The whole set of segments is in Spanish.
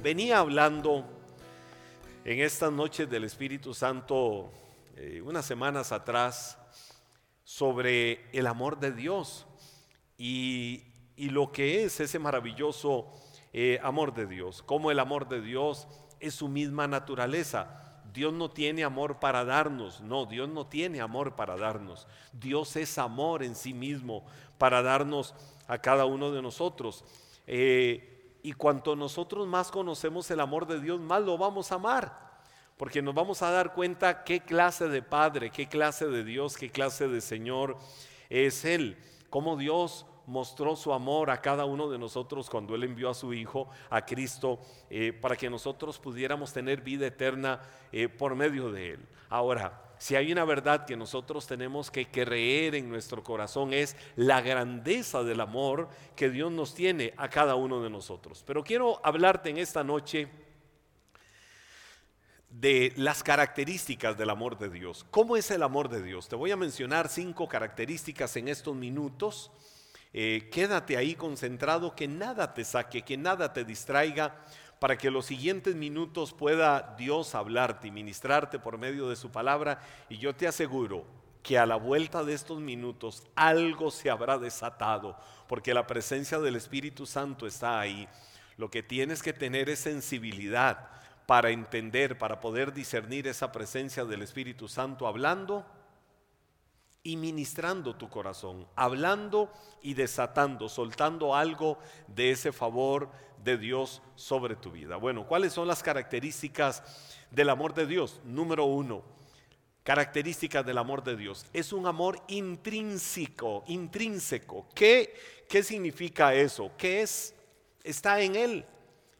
Venía hablando en estas noches del Espíritu Santo eh, unas semanas atrás sobre el amor de Dios y, lo que es ese maravilloso eh, amor de Dios, como el amor de Dios es su misma naturaleza. Dios no tiene amor para darnos, no, Dios no tiene amor para darnos. Dios es amor en sí mismo para darnos a cada uno de nosotros. Eh, y cuanto nosotros más conocemos el amor de Dios, más lo vamos a amar. Porque nos vamos a dar cuenta qué clase de Padre, qué clase de Dios, qué clase de Señor es Él. Cómo Dios mostró su amor a cada uno de nosotros cuando Él envió a su Hijo, a Cristo, eh, para que nosotros pudiéramos tener vida eterna eh, por medio de Él. Ahora, si hay una verdad que nosotros tenemos que creer en nuestro corazón es la grandeza del amor que Dios nos tiene a cada uno de nosotros. Pero quiero hablarte en esta noche de las características del amor de Dios. ¿Cómo es el amor de Dios? Te voy a mencionar cinco características en estos minutos. Eh, quédate ahí concentrado, que nada te saque, que nada te distraiga para que los siguientes minutos pueda Dios hablarte y ministrarte por medio de su palabra. Y yo te aseguro que a la vuelta de estos minutos algo se habrá desatado, porque la presencia del Espíritu Santo está ahí. Lo que tienes que tener es sensibilidad para entender, para poder discernir esa presencia del Espíritu Santo hablando y ministrando tu corazón, hablando y desatando, soltando algo de ese favor de Dios sobre tu vida. Bueno, ¿cuáles son las características del amor de Dios? Número uno, características del amor de Dios. Es un amor intrínseco, intrínseco. ¿Qué, qué significa eso? ¿Qué es? Está en Él.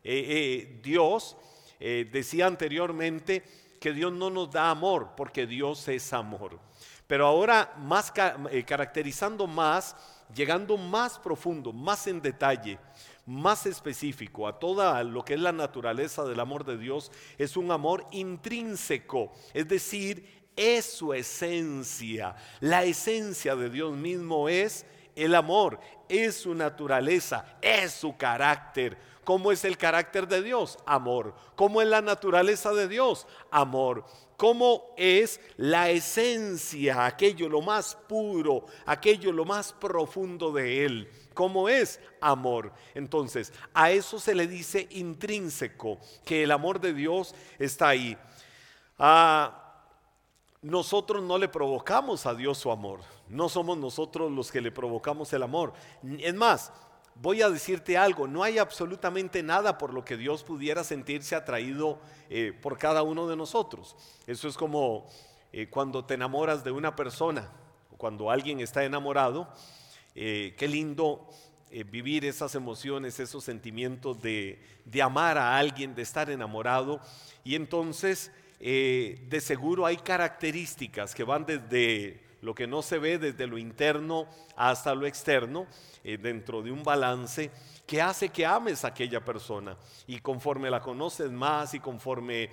Eh, eh, Dios eh, decía anteriormente que Dios no nos da amor porque Dios es amor. Pero ahora más caracterizando más, llegando más profundo, más en detalle, más específico a toda lo que es la naturaleza del amor de Dios, es un amor intrínseco, es decir, es su esencia. La esencia de Dios mismo es el amor, es su naturaleza, es su carácter. ¿Cómo es el carácter de Dios? Amor. ¿Cómo es la naturaleza de Dios? Amor. ¿Cómo es la esencia, aquello lo más puro, aquello lo más profundo de Él? ¿Cómo es? Amor. Entonces, a eso se le dice intrínseco, que el amor de Dios está ahí. Ah, nosotros no le provocamos a Dios su amor, no somos nosotros los que le provocamos el amor. Es más, voy a decirte algo, no hay absolutamente nada por lo que Dios pudiera sentirse atraído eh, por cada uno de nosotros. Eso es como eh, cuando te enamoras de una persona, cuando alguien está enamorado, eh, qué lindo vivir esas emociones, esos sentimientos de, amar a alguien, de estar enamorado. Y entonces, de seguro hay características que van desde lo que no se ve, desde lo interno hasta lo externo, dentro de un balance que hace que ames a aquella persona. Y conforme la conoces más y conforme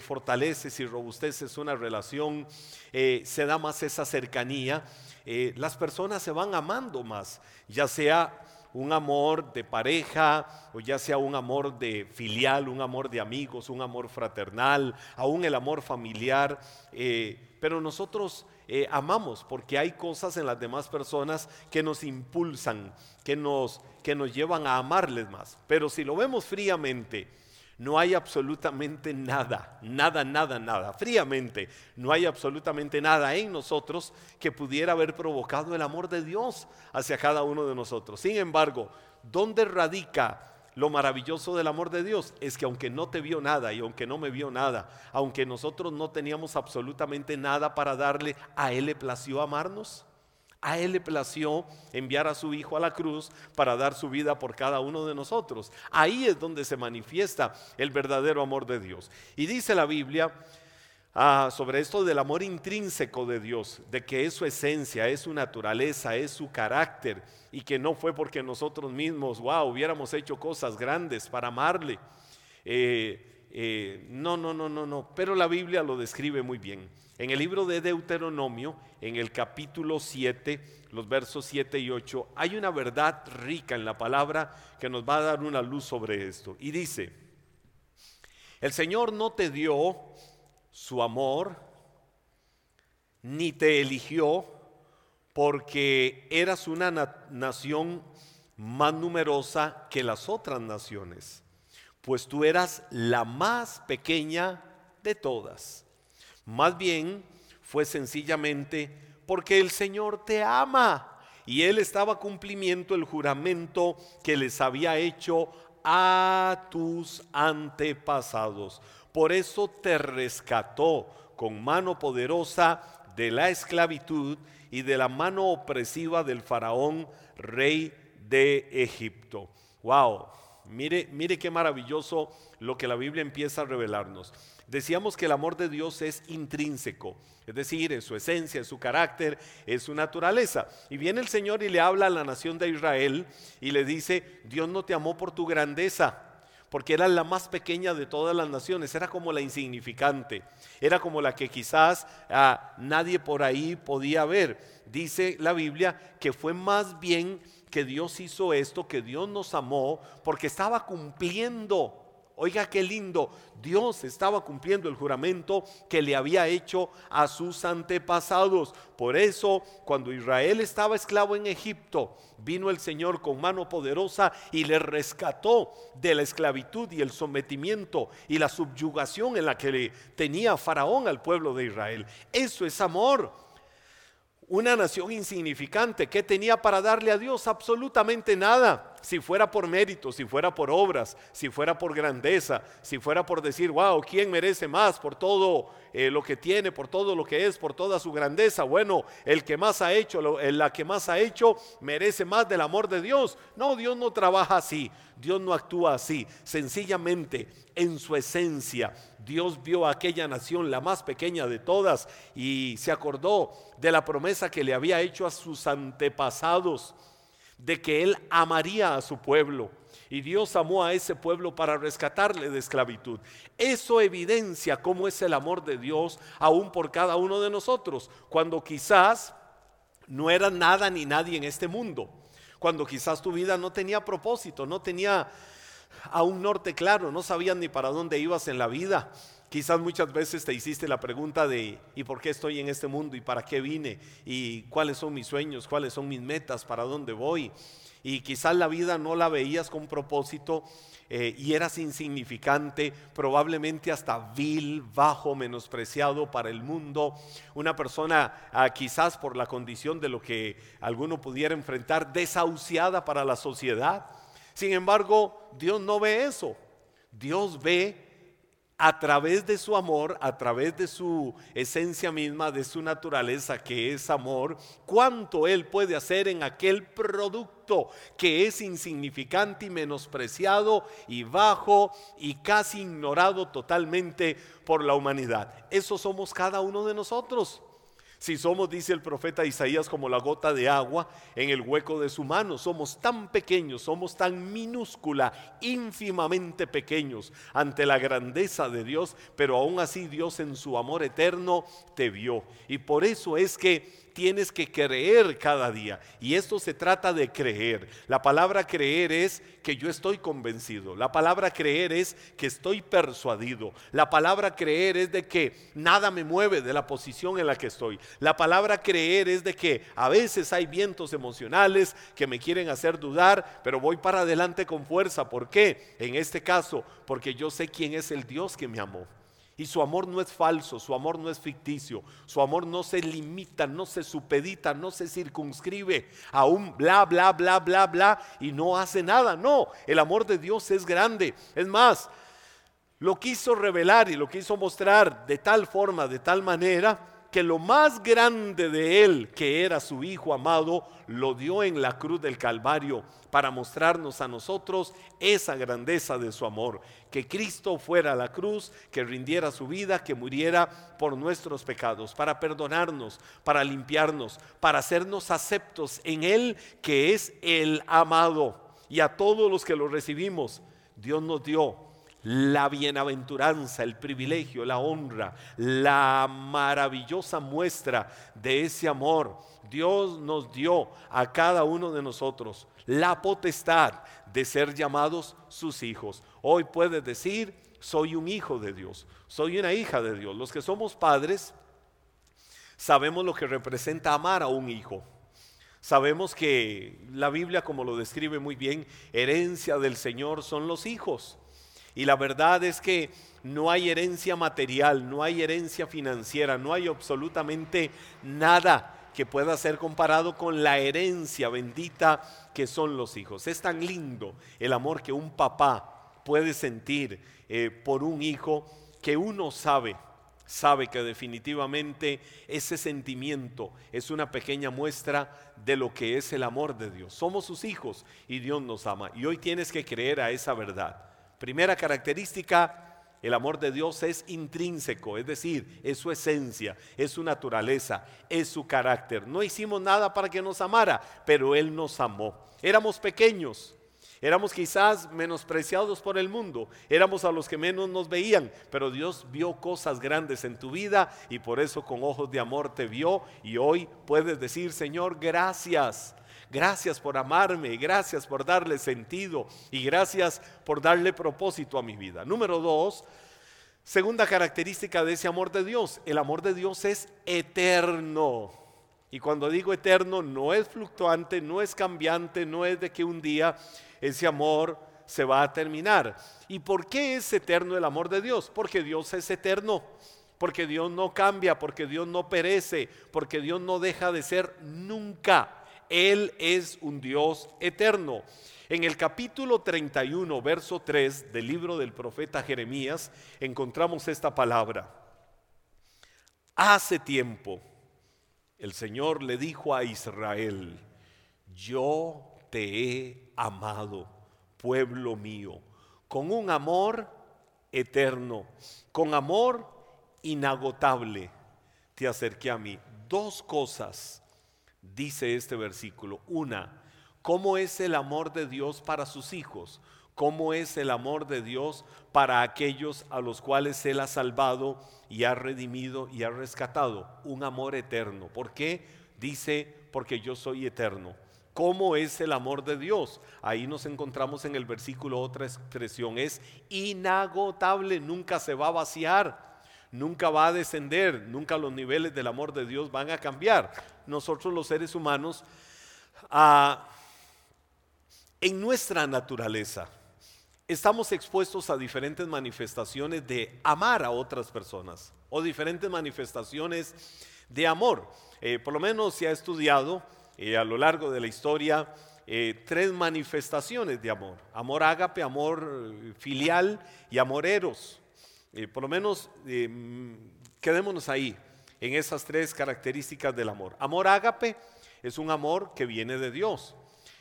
fortaleces y robusteces una relación, se da más esa cercanía eh, las personas se van amando más, ya sea un amor de pareja o ya sea un amor de filial, un amor de amigos, un amor fraternal, aún el amor familiar. Eh, pero nosotros eh, amamos porque hay cosas en las demás personas que nos impulsan, que nos, que nos llevan a amarles más. Pero si lo vemos fríamente, no hay absolutamente nada, nada, nada, nada, fríamente, no hay absolutamente nada en nosotros que pudiera haber provocado el amor de Dios hacia cada uno de nosotros. Sin embargo, ¿dónde radica lo maravilloso del amor de Dios? Es que aunque no te vio nada y aunque no me vio nada, aunque nosotros no teníamos absolutamente nada para darle, a Él le plació amarnos. A Él le plació enviar a su Hijo a la cruz para dar su vida por cada uno de nosotros. Ahí es donde se manifiesta el verdadero amor de Dios. Y dice la Biblia ah, sobre esto del amor intrínseco de Dios, de que es su esencia, es su naturaleza, es su carácter, y que no fue porque nosotros mismos, wow, hubiéramos hecho cosas grandes para amarle. Eh, eh, no, no, no, no, no, pero la Biblia lo describe muy bien. En el libro de Deuteronomio, en el capítulo 7, los versos 7 y 8, hay una verdad rica en la palabra que nos va a dar una luz sobre esto. Y dice, El Señor no te dio su amor, ni te eligió porque eras una nación más numerosa que las otras naciones, pues tú eras la más pequeña de todas. Más bien fue sencillamente porque el Señor te ama y Él estaba cumpliendo el juramento que les había hecho a tus antepasados. Por eso te rescató con mano poderosa de la esclavitud y de la mano opresiva del faraón, rey de Egipto. Wow, mire, mire qué maravilloso lo que la Biblia empieza a revelarnos. Decíamos que el amor de Dios es intrínseco, es decir, en su esencia, en su carácter, en su naturaleza. Y viene el Señor y le habla a la nación de Israel y le dice, Dios no te amó por tu grandeza, porque era la más pequeña de todas las naciones, era como la insignificante, era como la que quizás ah, nadie por ahí podía ver. Dice la Biblia que fue más bien que Dios hizo esto, que Dios nos amó, porque estaba cumpliendo Oiga qué lindo, Dios estaba cumpliendo el juramento que le había hecho a sus antepasados. Por eso, cuando Israel estaba esclavo en Egipto, vino el Señor con mano poderosa y le rescató de la esclavitud y el sometimiento y la subyugación en la que le tenía Faraón al pueblo de Israel. Eso es amor una nación insignificante. ¿Qué tenía para darle a Dios? Absolutamente nada. Si fuera por mérito, si fuera por obras, si fuera por grandeza, si fuera por decir, wow, ¿quién merece más por todo eh, lo que tiene, por todo lo que es, por toda su grandeza? Bueno, el que más ha hecho, la que más ha hecho, merece más del amor de Dios. No, Dios no trabaja así, Dios no actúa así. Sencillamente, en su esencia, Dios vio a aquella nación, la más pequeña de todas, y se acordó de la promesa que le había hecho a sus antepasados, de que Él amaría a su pueblo. Y Dios amó a ese pueblo para rescatarle de esclavitud. Eso evidencia cómo es el amor de Dios aún por cada uno de nosotros, cuando quizás no era nada ni nadie en este mundo, cuando quizás tu vida no tenía propósito, no tenía a un norte claro, no sabías ni para dónde ibas en la vida. Quizás muchas veces te hiciste la pregunta de ¿y por qué estoy en este mundo? ¿Y para qué vine? ¿Y cuáles son mis sueños? ¿Cuáles son mis metas? ¿Para dónde voy? Y quizás la vida no la veías con propósito eh, y eras insignificante, probablemente hasta vil, bajo, menospreciado para el mundo. Una persona ah, quizás por la condición de lo que alguno pudiera enfrentar, desahuciada para la sociedad. Sin embargo, Dios no ve eso. Dios ve a través de su amor, a través de su esencia misma, de su naturaleza que es amor, cuánto Él puede hacer en aquel producto que es insignificante y menospreciado y bajo y casi ignorado totalmente por la humanidad. Eso somos cada uno de nosotros. Si somos, dice el profeta Isaías, como la gota de agua en el hueco de su mano, somos tan pequeños, somos tan minúscula, ínfimamente pequeños ante la grandeza de Dios, pero aún así Dios en su amor eterno te vio. Y por eso es que tienes que creer cada día. Y esto se trata de creer. La palabra creer es que yo estoy convencido. La palabra creer es que estoy persuadido. La palabra creer es de que nada me mueve de la posición en la que estoy. La palabra creer es de que a veces hay vientos emocionales que me quieren hacer dudar, pero voy para adelante con fuerza. ¿Por qué? En este caso, porque yo sé quién es el Dios que me amó. Y su amor no es falso, su amor no es ficticio, su amor no se limita, no se supedita, no se circunscribe a un bla, bla, bla, bla, bla y no hace nada. No, el amor de Dios es grande. Es más, lo quiso revelar y lo quiso mostrar de tal forma, de tal manera, que lo más grande de él, que era su Hijo amado, lo dio en la cruz del Calvario para mostrarnos a nosotros esa grandeza de su amor. Que Cristo fuera a la cruz, que rindiera su vida, que muriera por nuestros pecados, para perdonarnos, para limpiarnos, para hacernos aceptos en Él, que es el amado. Y a todos los que lo recibimos, Dios nos dio la bienaventuranza, el privilegio, la honra, la maravillosa muestra de ese amor. Dios nos dio a cada uno de nosotros la potestad de ser llamados sus hijos. Hoy puedes decir, soy un hijo de Dios, soy una hija de Dios. Los que somos padres sabemos lo que representa amar a un hijo. Sabemos que la Biblia, como lo describe muy bien, herencia del Señor son los hijos. Y la verdad es que no hay herencia material, no hay herencia financiera, no hay absolutamente nada que pueda ser comparado con la herencia bendita que son los hijos. Es tan lindo el amor que un papá puede sentir eh, por un hijo que uno sabe, sabe que definitivamente ese sentimiento es una pequeña muestra de lo que es el amor de Dios. Somos sus hijos y Dios nos ama. Y hoy tienes que creer a esa verdad. Primera característica, el amor de Dios es intrínseco, es decir, es su esencia, es su naturaleza, es su carácter. No hicimos nada para que nos amara, pero Él nos amó. Éramos pequeños, éramos quizás menospreciados por el mundo, éramos a los que menos nos veían, pero Dios vio cosas grandes en tu vida y por eso con ojos de amor te vio y hoy puedes decir, Señor, gracias. Gracias por amarme, gracias por darle sentido y gracias por darle propósito a mi vida. Número dos, segunda característica de ese amor de Dios, el amor de Dios es eterno. Y cuando digo eterno, no es fluctuante, no es cambiante, no es de que un día ese amor se va a terminar. ¿Y por qué es eterno el amor de Dios? Porque Dios es eterno, porque Dios no cambia, porque Dios no perece, porque Dios no deja de ser nunca. Él es un Dios eterno. En el capítulo 31, verso 3 del libro del profeta Jeremías, encontramos esta palabra. Hace tiempo el Señor le dijo a Israel, yo te he amado, pueblo mío, con un amor eterno, con amor inagotable, te acerqué a mí. Dos cosas dice este versículo. Una, ¿cómo es el amor de Dios para sus hijos? ¿Cómo es el amor de Dios para aquellos a los cuales Él ha salvado y ha redimido y ha rescatado? Un amor eterno. ¿Por qué? Dice, porque yo soy eterno. ¿Cómo es el amor de Dios? Ahí nos encontramos en el versículo otra expresión. Es inagotable, nunca se va a vaciar nunca va a descender, nunca los niveles del amor de Dios van a cambiar. Nosotros los seres humanos, ah, en nuestra naturaleza, estamos expuestos a diferentes manifestaciones de amar a otras personas o diferentes manifestaciones de amor. Eh, por lo menos se ha estudiado eh, a lo largo de la historia eh, tres manifestaciones de amor. Amor ágape, amor filial y amor eros. Eh, por lo menos eh, quedémonos ahí, en esas tres características del amor. Amor ágape es un amor que viene de Dios.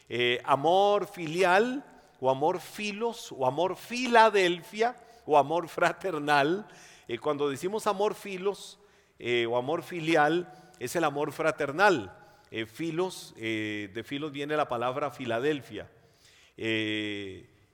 Eh, amor filial o amor filos o amor filadelfia o amor fraternal. cuando decimos amor filos o amor filial es el amor fraternal. filos, de filos viene la palabra Filadelfia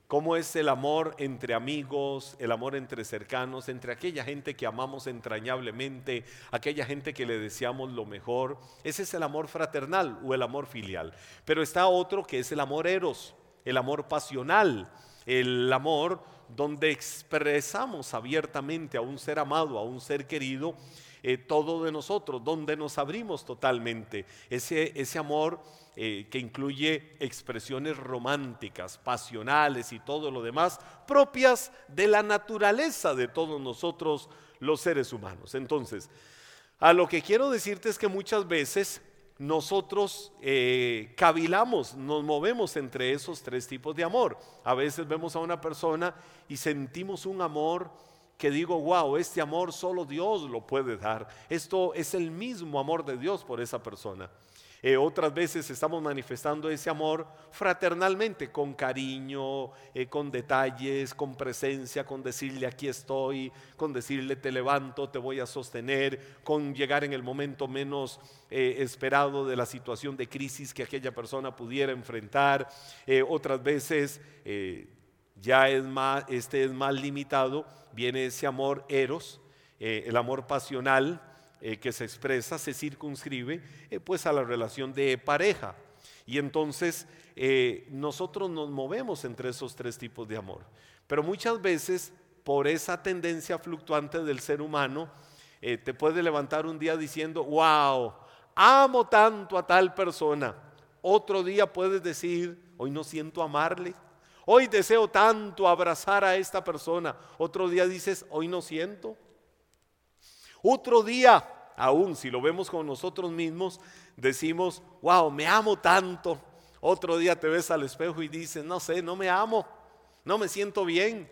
cómo es el amor entre amigos, el amor entre cercanos, entre aquella gente que amamos entrañablemente, aquella gente que le deseamos lo mejor. Ese es el amor fraternal o el amor filial. Pero está otro que es el amor eros, el amor pasional, el amor donde expresamos abiertamente a un ser amado, a un ser querido, eh, todo de nosotros, donde nos abrimos totalmente. Ese, ese amor eh, que incluye expresiones románticas, pasionales y todo lo demás, propias de la naturaleza de todos nosotros los seres humanos. Entonces, a lo que quiero decirte es que muchas veces nosotros eh, cavilamos, nos movemos entre esos tres tipos de amor. A veces vemos a una persona y sentimos un amor que digo, wow, este amor solo Dios lo puede dar. Esto es el mismo amor de Dios por esa persona. Eh, otras veces estamos manifestando ese amor fraternalmente, con cariño, eh, con detalles, con presencia, con decirle aquí estoy, con decirle te levanto, te voy a sostener, con llegar en el momento menos eh, esperado de la situación de crisis que aquella persona pudiera enfrentar. otras veces ya es más, este es más limitado, viene ese amor eros, el amor pasional eh, que se expresa, se circunscribe eh, pues a la relación de pareja. Y entonces eh, nosotros nos movemos entre esos tres tipos de amor. Pero muchas veces por esa tendencia fluctuante del ser humano, te puede levantar un día diciendo, wow, amo tanto a tal persona. Otro día puedes decir, hoy no siento amarle. Hoy deseo tanto abrazar a esta persona. Otro día dices, hoy no siento. Otro día, aún si lo vemos con nosotros mismos, decimos, wow, me amo tanto. Otro día te ves al espejo y dices, no sé, no me amo, no me siento bien.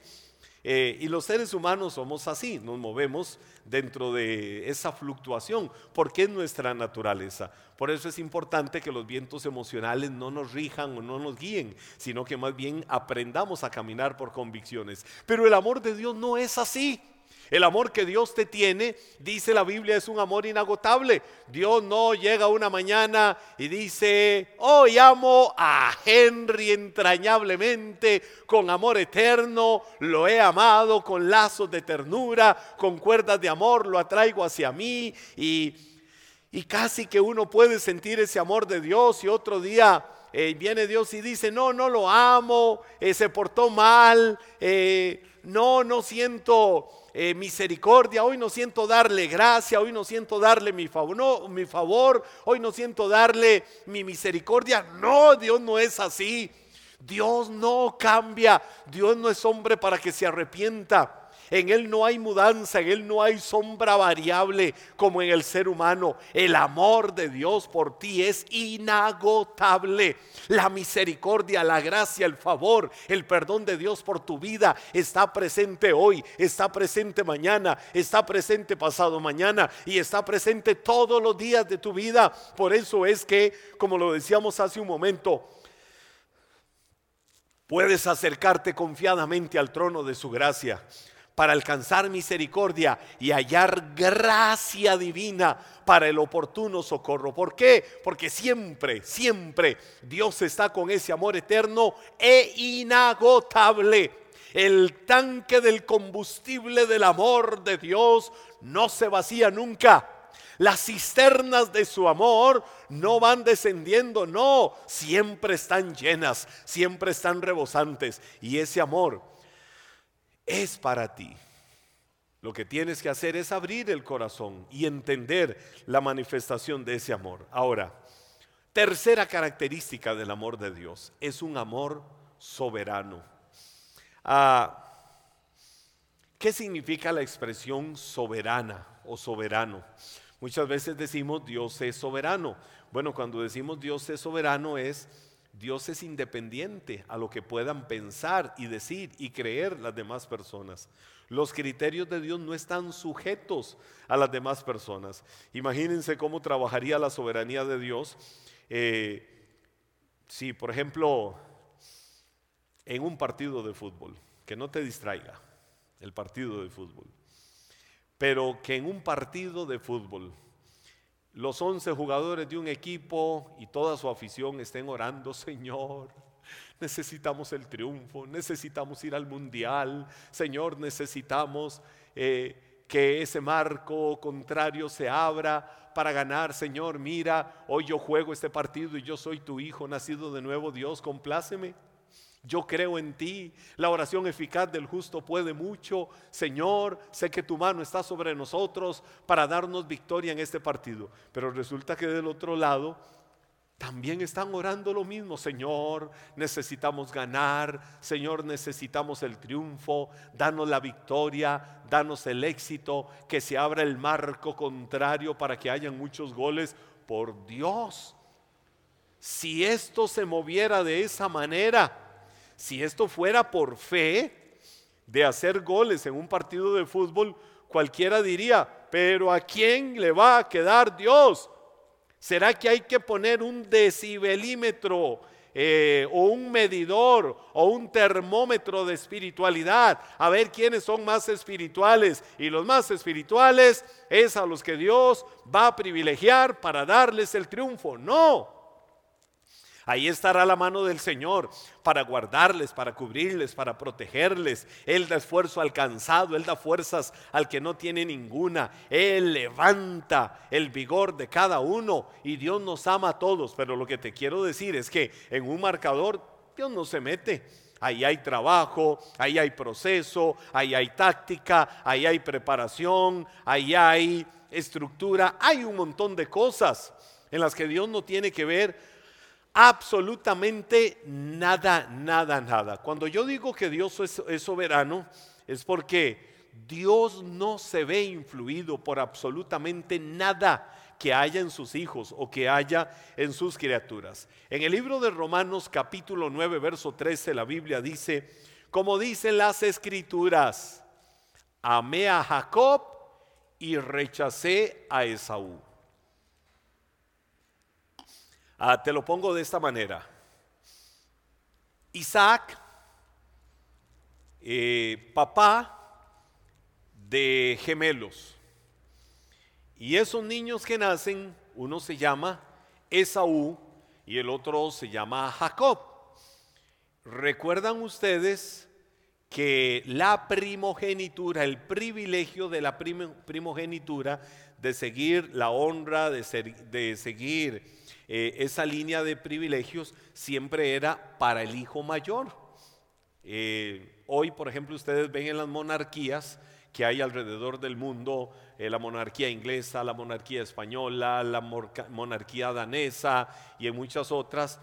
Eh, y los seres humanos somos así, nos movemos dentro de esa fluctuación, porque es nuestra naturaleza. Por eso es importante que los vientos emocionales no nos rijan o no nos guíen, sino que más bien aprendamos a caminar por convicciones. Pero el amor de Dios no es así. El amor que Dios te tiene, dice la Biblia, es un amor inagotable. Dios no llega una mañana y dice, hoy amo a Henry entrañablemente, con amor eterno, lo he amado con lazos de ternura, con cuerdas de amor, lo atraigo hacia mí y, casi que uno puede sentir ese amor de Dios y otro día eh, viene Dios y dice, no, no lo amo, eh, se portó mal, eh, no, no siento eh, misericordia, hoy no siento darle gracia, hoy no siento darle mi no, mi favor, hoy no siento darle mi misericordia. No, Dios no es así. Dios no cambia. Dios no es hombre para que se arrepienta. En Él no hay mudanza, en Él no hay sombra variable como en el ser humano. El amor de Dios por ti es inagotable. La misericordia, la gracia, el favor, el perdón de Dios por tu vida está presente hoy, está presente mañana, está presente pasado mañana y está presente todos los días de tu vida. Por eso es que, como lo decíamos hace un momento, puedes acercarte confiadamente al trono de su gracia para alcanzar misericordia y hallar gracia divina para el oportuno socorro. ¿Por qué? Porque siempre, siempre Dios está con ese amor eterno e inagotable. El tanque del combustible del amor de Dios no se vacía nunca. Las cisternas de su amor no van descendiendo, no, siempre están llenas, siempre están rebosantes. Y ese amor es para ti. Lo que tienes que hacer es abrir el corazón y entender la manifestación de ese amor. Ahora, tercera característica del amor de Dios, es un amor soberano. Ah, ¿Qué significa la expresión soberana o soberano? Muchas veces decimos Dios es soberano. Bueno, cuando decimos Dios es soberano es Dios es independiente a lo que puedan pensar y decir y creer las demás personas. Los criterios de Dios no están sujetos a las demás personas. Imagínense cómo trabajaría la soberanía de Dios eh, si, por ejemplo, en un partido de fútbol, que no te distraiga el partido de fútbol, pero que en un partido de fútbol los 11 jugadores de un equipo y toda su afición estén orando, Señor, necesitamos el triunfo, necesitamos ir al mundial, Señor, necesitamos eh, que ese marco contrario se abra para ganar, Señor, mira, hoy yo juego este partido y yo soy tu hijo nacido de nuevo, Dios, compláceme. Yo creo en ti. La oración eficaz del justo puede mucho. Señor, sé que tu mano está sobre nosotros para darnos victoria en este partido. Pero resulta que del otro lado también están orando lo mismo. Señor, necesitamos ganar. Señor, necesitamos el triunfo. Danos la victoria. Danos el éxito. Que se abra el marco contrario para que haya muchos goles. Por Dios. Si esto se moviera de esa manera, si esto fuera por fe de hacer goles en un partido de fútbol, cualquiera diría, pero ¿a quién le va a quedar Dios? ¿Será que hay que poner un decibelímetro eh, o un medidor o un termómetro de espiritualidad a ver quiénes son más espirituales? Y los más espirituales es a los que Dios va a privilegiar para darles el triunfo. No. Ahí estará la mano del Señor para guardarles, para cubrirles, para protegerles. Él da esfuerzo al cansado, Él da fuerzas al que no tiene ninguna. Él levanta el vigor de cada uno y Dios nos ama a todos. Pero lo que te quiero decir es que en un marcador Dios no se mete. Ahí hay trabajo, ahí hay proceso, ahí hay táctica, ahí hay preparación, ahí hay estructura, hay un montón de cosas en las que Dios no tiene que ver absolutamente nada, nada, nada. Cuando yo digo que Dios es, soberano, es porque Dios no se ve influido por absolutamente nada que haya en sus hijos o que haya en sus criaturas. En el libro de Romanos capítulo 9, verso 13, la Biblia dice, como dicen las escrituras, amé a Jacob y rechacé a Esaú. Ah, te lo pongo de esta manera. Isaac, eh, papá de gemelos. Y esos niños que nacen, uno se llama Esaú y el otro se llama Jacob. ¿Recuerdan ustedes que la primogenitura, el privilegio de la primogenitura, de seguir la honra, de, de seguir eh, esa línea de privilegios, siempre era para el hijo mayor? Eh, hoy, por ejemplo, ustedes ven en las monarquías que hay alrededor del mundo, eh, la monarquía inglesa, la monarquía española, la monarquía danesa y en muchas otras,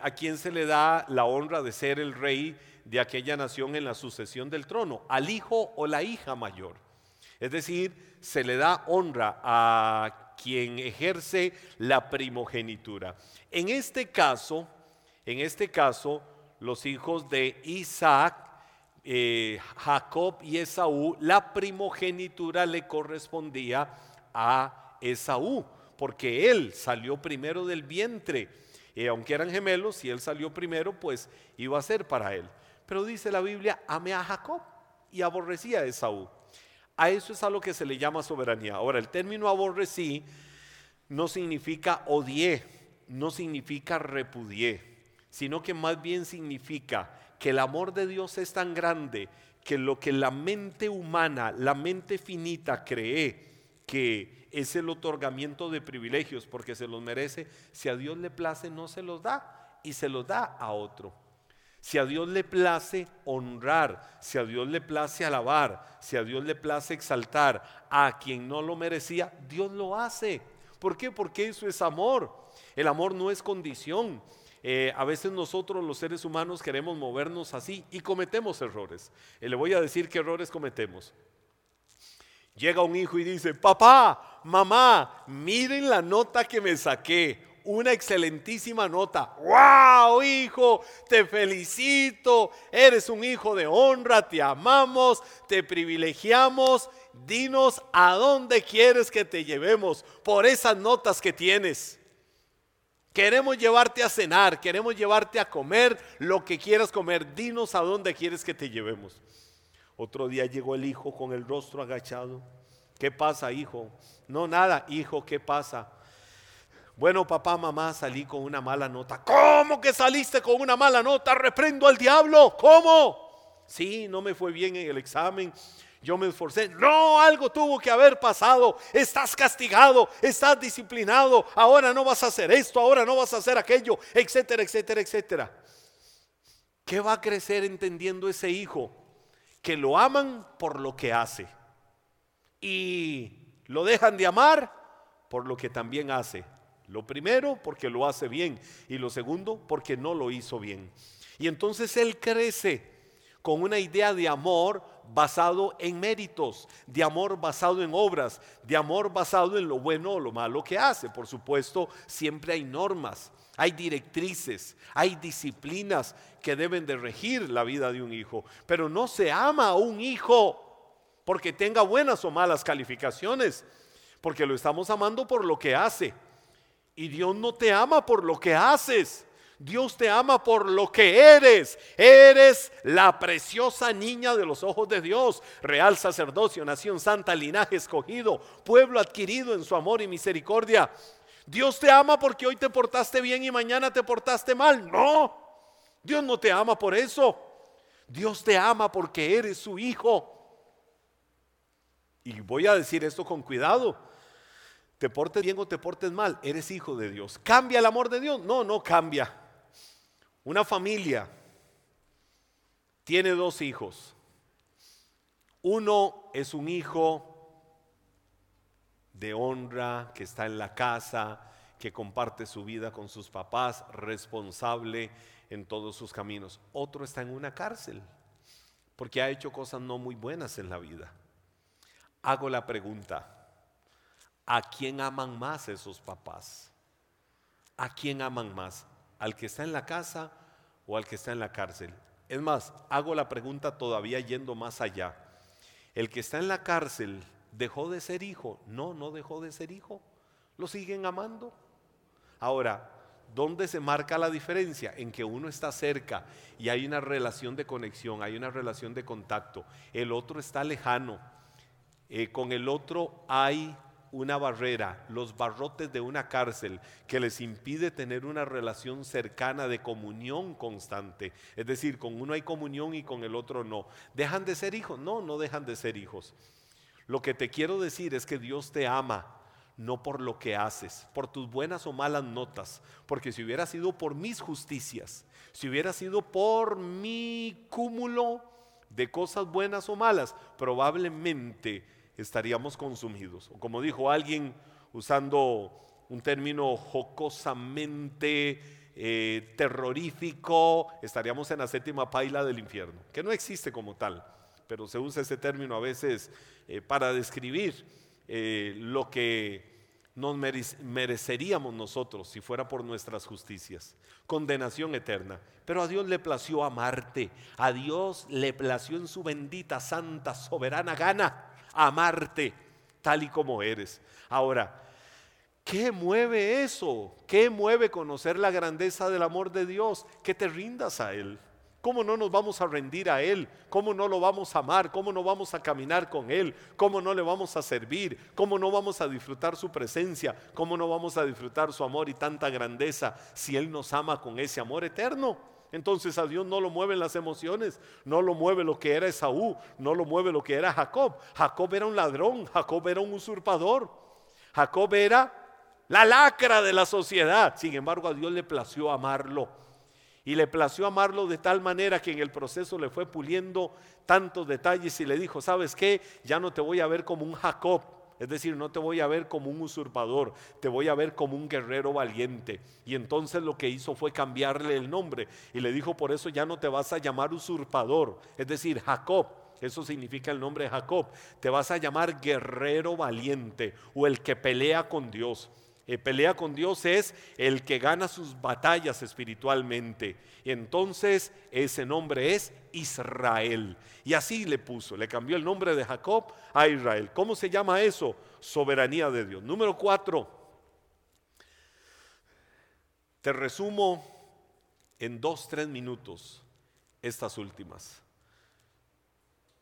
a quien se le da la honra de ser el rey de aquella nación en la sucesión del trono, al hijo o la hija mayor. Es decir, se le da honra a quien ejerce la primogenitura. En este caso, en este caso, los hijos de Isaac, eh, Jacob y Esaú, la primogenitura le correspondía a Esaú, porque él salió primero del vientre. y aunque eran gemelos, y él salió primero, pues iba a ser para él. Pero dice la Biblia, amé a Jacob y aborrecía a Esaú. A eso es a lo que se le llama soberanía. Ahora, el término aborrecí no significa odié, no significa repudié, sino que más bien significa que el amor de Dios es tan grande que lo que la mente humana, la mente finita cree que es el otorgamiento de privilegios porque se los merece, si a Dios le place no se los da y se los da a otro. Si a Dios le place honrar, si a Dios le place alabar, si a Dios le place exaltar a quien no lo merecía, Dios lo hace. ¿Por qué? Porque eso es amor. El amor no es condición. Eh, a veces nosotros los seres humanos queremos movernos así y cometemos errores. Eh, le voy a decir qué errores cometemos. Llega un hijo y dice, papá, mamá, miren la nota que me saqué una excelentísima nota. ¡Wow, hijo! Te felicito. Eres un hijo de honra, te amamos, te privilegiamos. Dinos a dónde quieres que te llevemos por esas notas que tienes. Queremos llevarte a cenar, queremos llevarte a comer lo que quieras comer. Dinos a dónde quieres que te llevemos. Otro día llegó el hijo con el rostro agachado. ¿Qué pasa, hijo? No, nada, hijo, ¿qué pasa? Bueno, papá, mamá, salí con una mala nota. ¿Cómo que saliste con una mala nota? Reprendo al diablo. ¿Cómo? Sí, no me fue bien en el examen. Yo me esforcé. No, algo tuvo que haber pasado. Estás castigado, estás disciplinado. Ahora no vas a hacer esto, ahora no vas a hacer aquello, etcétera, etcétera, etcétera. ¿Qué va a crecer entendiendo ese hijo? Que lo aman por lo que hace. Y lo dejan de amar por lo que también hace. Lo primero porque lo hace bien y lo segundo porque no lo hizo bien. Y entonces él crece con una idea de amor basado en méritos, de amor basado en obras, de amor basado en lo bueno o lo malo que hace. Por supuesto, siempre hay normas, hay directrices, hay disciplinas que deben de regir la vida de un hijo. Pero no se ama a un hijo porque tenga buenas o malas calificaciones, porque lo estamos amando por lo que hace. Y Dios no te ama por lo que haces. Dios te ama por lo que eres. Eres la preciosa niña de los ojos de Dios, real sacerdocio, nación santa, linaje escogido, pueblo adquirido en su amor y misericordia. Dios te ama porque hoy te portaste bien y mañana te portaste mal. No, Dios no te ama por eso. Dios te ama porque eres su hijo. Y voy a decir esto con cuidado te portes bien o te portes mal, eres hijo de Dios. ¿Cambia el amor de Dios? No, no cambia. Una familia tiene dos hijos. Uno es un hijo de honra, que está en la casa, que comparte su vida con sus papás, responsable en todos sus caminos. Otro está en una cárcel, porque ha hecho cosas no muy buenas en la vida. Hago la pregunta, ¿a quién aman más esos papás? ¿A quién aman más? ¿Al que está en la casa o al que está en la cárcel? Es más, hago la pregunta todavía yendo más allá. El que está en la cárcel dejó de ser hijo. No, no dejó de ser hijo. Lo siguen amando. Ahora, ¿dónde se marca la diferencia? En que uno está cerca y hay una relación de conexión, hay una relación de contacto. El otro está lejano. Eh, con el otro hay una barrera, los barrotes de una cárcel que les impide tener una relación cercana de comunión constante. Es decir, con uno hay comunión y con el otro no. ¿Dejan de ser hijos? No, no dejan de ser hijos. Lo que te quiero decir es que Dios te ama, no por lo que haces, por tus buenas o malas notas, porque si hubiera sido por mis justicias, si hubiera sido por mi cúmulo de cosas buenas o malas, probablemente estaríamos consumidos. O como dijo alguien usando un término jocosamente eh, terrorífico, estaríamos en la séptima paila del infierno, que no existe como tal pero se usa ese término a veces eh, para describir eh, lo que nos mereceríamos nosotros si fuera por nuestras justicias. Condenación eterna. Pero a Dios le plació amarte. A Dios le plació en su bendita, santa, soberana gana amarte tal y como eres. Ahora, ¿qué mueve eso? ¿Qué mueve conocer la grandeza del amor de Dios? Que te rindas a Él. ¿Cómo no nos vamos a rendir a Él? ¿Cómo no lo vamos a amar? ¿Cómo no vamos a caminar con Él? ¿Cómo no le vamos a servir? ¿Cómo no vamos a disfrutar su presencia? ¿Cómo no vamos a disfrutar su amor y tanta grandeza si Él nos ama con ese amor eterno? Entonces a Dios no lo mueven las emociones, no lo mueve lo que era Esaú, no lo mueve lo que era Jacob. Jacob era un ladrón, Jacob era un usurpador, Jacob era la lacra de la sociedad. Sin embargo, a Dios le plació amarlo y le plació amarlo de tal manera que en el proceso le fue puliendo tantos detalles y le dijo, ¿sabes qué? Ya no te voy a ver como un Jacob, es decir, no te voy a ver como un usurpador, te voy a ver como un guerrero valiente. Y entonces lo que hizo fue cambiarle el nombre y le dijo, por eso ya no te vas a llamar usurpador, es decir, Jacob. Eso significa el nombre de Jacob. Te vas a llamar guerrero valiente o el que pelea con Dios. Eh, pelea con Dios es el que gana sus batallas espiritualmente. Y entonces ese nombre es Israel. Y así le puso, le cambió el nombre de Jacob a Israel. ¿Cómo se llama eso? Soberanía de Dios. Número cuatro. Te resumo en dos, tres minutos estas últimas.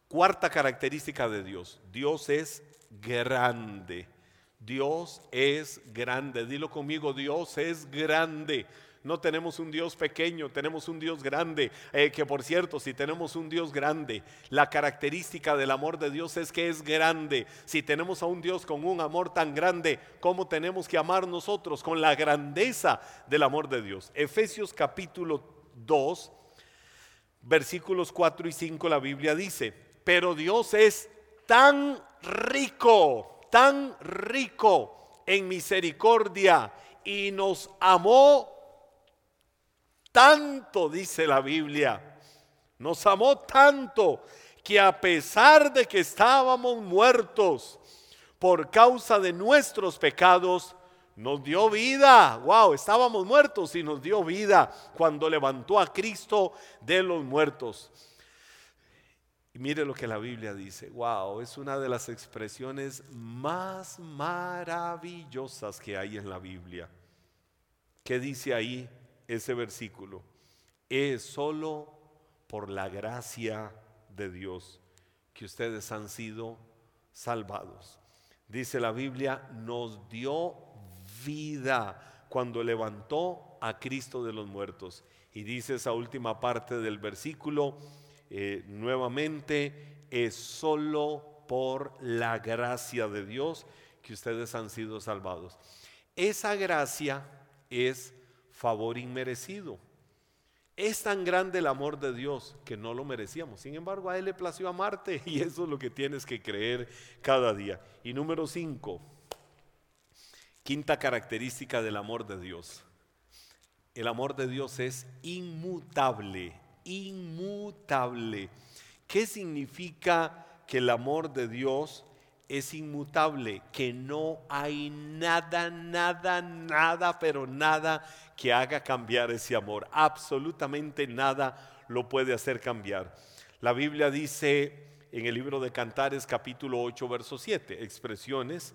Cuarta característica de Dios. Dios es grande. Dios es grande. Dilo conmigo, Dios es grande. No tenemos un Dios pequeño, tenemos un Dios grande. Eh, que por cierto, si tenemos un Dios grande, la característica del amor de Dios es que es grande. Si tenemos a un Dios con un amor tan grande, ¿cómo tenemos que amar nosotros? Con la grandeza del amor de Dios. Efesios capítulo 2, versículos 4 y 5, la Biblia dice, pero Dios es tan rico tan rico en misericordia y nos amó tanto, dice la Biblia, nos amó tanto que a pesar de que estábamos muertos por causa de nuestros pecados, nos dio vida. Wow, estábamos muertos y nos dio vida cuando levantó a Cristo de los muertos mire lo que la Biblia dice. Wow, es una de las expresiones más maravillosas que hay en la Biblia. ¿Qué dice ahí ese versículo? Es solo por la gracia de Dios que ustedes han sido salvados. Dice la Biblia, nos dio vida cuando levantó a Cristo de los muertos. Y dice esa última parte del versículo, eh, nuevamente, es solo por la gracia de Dios que ustedes han sido salvados. Esa gracia es favor inmerecido. Es tan grande el amor de Dios que no lo merecíamos. Sin embargo, a Él le plació amarte y eso es lo que tienes que creer cada día. Y número cinco, quinta característica del amor de Dios. El amor de Dios es inmutable, inmutable. ¿Qué significa que el amor de Dios es inmutable? Que no hay nada, nada, nada, pero nada que haga cambiar ese amor. Absolutamente nada lo puede hacer cambiar. La Biblia dice en el libro de Cantares capítulo 8, verso 7, expresiones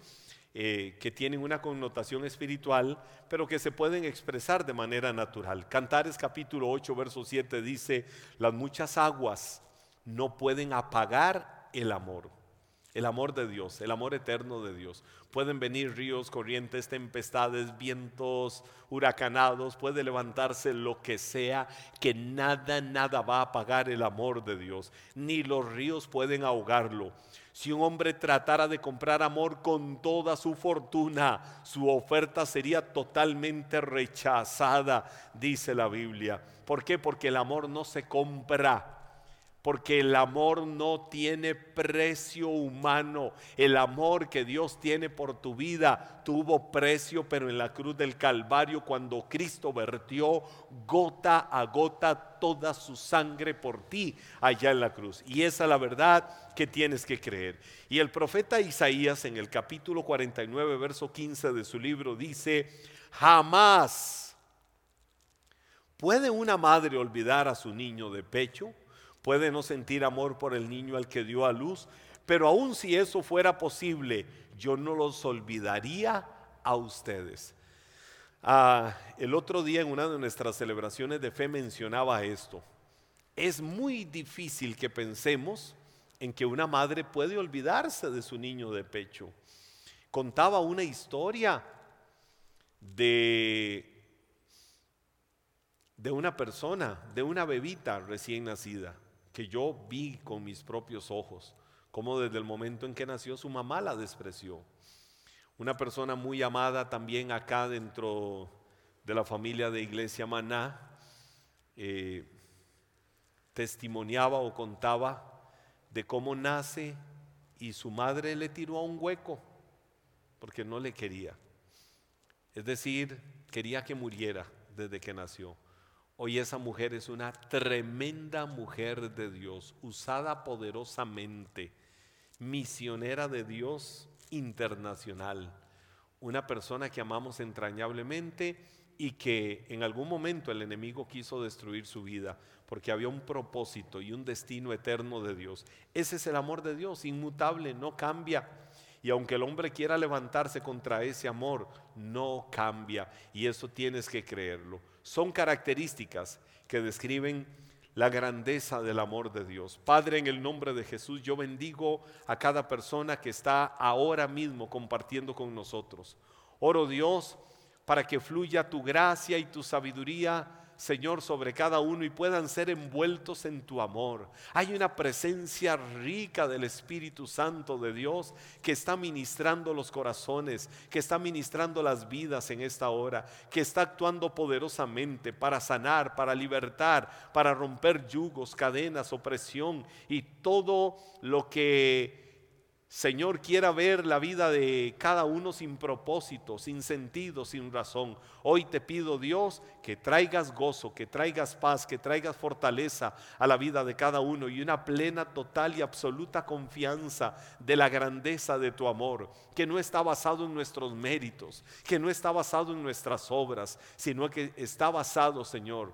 eh, que tienen una connotación espiritual, pero que se pueden expresar de manera natural. Cantares capítulo 8, verso 7 dice, las muchas aguas no pueden apagar el amor el amor de Dios, el amor eterno de Dios. Pueden venir ríos, corrientes, tempestades, vientos huracanados, puede levantarse lo que sea, que nada, nada va a apagar el amor de Dios, ni los ríos pueden ahogarlo. Si un hombre tratara de comprar amor con toda su fortuna, su oferta sería totalmente rechazada, dice la Biblia. ¿Por qué? Porque el amor no se compra porque el amor no tiene precio humano. El amor que Dios tiene por tu vida tuvo precio, pero en la cruz del Calvario, cuando Cristo vertió gota a gota toda su sangre por ti allá en la cruz. Y esa es la verdad que tienes que creer. Y el profeta Isaías en el capítulo 49, verso 15 de su libro dice, jamás puede una madre olvidar a su niño de pecho puede no sentir amor por el niño al que dio a luz, pero aun si eso fuera posible, yo no los olvidaría a ustedes. Ah, el otro día en una de nuestras celebraciones de fe mencionaba esto. Es muy difícil que pensemos en que una madre puede olvidarse de su niño de pecho. Contaba una historia de, de una persona, de una bebita recién nacida que yo vi con mis propios ojos, como desde el momento en que nació su mamá la despreció. Una persona muy amada también acá dentro de la familia de Iglesia Maná, eh, testimoniaba o contaba de cómo nace y su madre le tiró a un hueco porque no le quería. Es decir, quería que muriera desde que nació. Hoy esa mujer es una tremenda mujer de Dios, usada poderosamente, misionera de Dios internacional, una persona que amamos entrañablemente y que en algún momento el enemigo quiso destruir su vida porque había un propósito y un destino eterno de Dios. Ese es el amor de Dios, inmutable, no cambia. Y aunque el hombre quiera levantarse contra ese amor, no cambia. Y eso tienes que creerlo son características que describen la grandeza del amor de Dios. Padre, en el nombre de Jesús, yo bendigo a cada persona que está ahora mismo compartiendo con nosotros. Oro Dios para que fluya tu gracia y tu sabiduría Señor, sobre cada uno y puedan ser envueltos en tu amor. Hay una presencia rica del Espíritu Santo de Dios que está ministrando los corazones, que está ministrando las vidas en esta hora, que está actuando poderosamente para sanar, para libertar, para romper yugos, cadenas, opresión y todo lo que Señor, quiera ver la vida de cada uno sin propósito, sin sentido, sin razón. Hoy te pido, Dios, que traigas gozo, que traigas paz, que traigas fortaleza a la vida de cada uno y una plena, total y absoluta confianza de la grandeza de tu amor, que no está basado en nuestros méritos, que no está basado en nuestras obras, sino que está basado, Señor,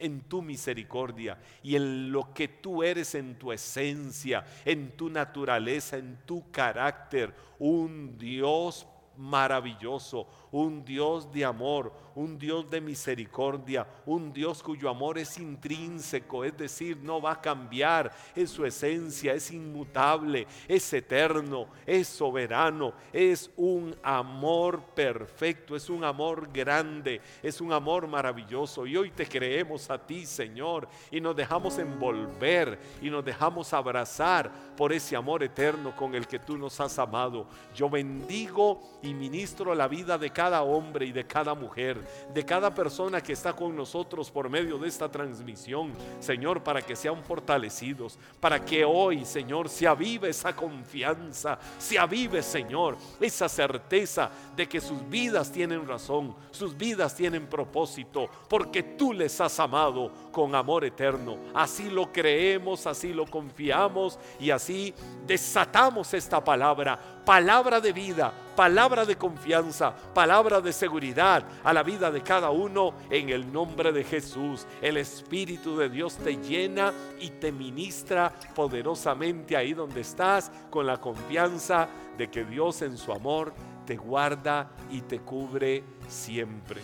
en tu misericordia y en lo que tú eres en tu esencia, en tu naturaleza, en tu carácter, un Dios maravilloso, un Dios de amor, un Dios de misericordia, un Dios cuyo amor es intrínseco, es decir, no va a cambiar, en su esencia, es inmutable, es eterno, es soberano, es un amor perfecto, es un amor grande, es un amor maravilloso. Y hoy te creemos a ti, Señor, y nos dejamos envolver y nos dejamos abrazar por ese amor eterno con el que tú nos has amado. Yo bendigo y y ministro la vida de cada hombre y de cada mujer, de cada persona que está con nosotros por medio de esta transmisión, Señor, para que sean fortalecidos, para que hoy, Señor, se avive esa confianza, se avive, Señor, esa certeza de que sus vidas tienen razón, sus vidas tienen propósito, porque tú les has amado con amor eterno. Así lo creemos, así lo confiamos y así desatamos esta palabra, palabra de vida, palabra de confianza, palabra de seguridad a la vida de cada uno en el nombre de Jesús. El Espíritu de Dios te llena y te ministra poderosamente ahí donde estás con la confianza de que Dios en su amor te guarda y te cubre siempre.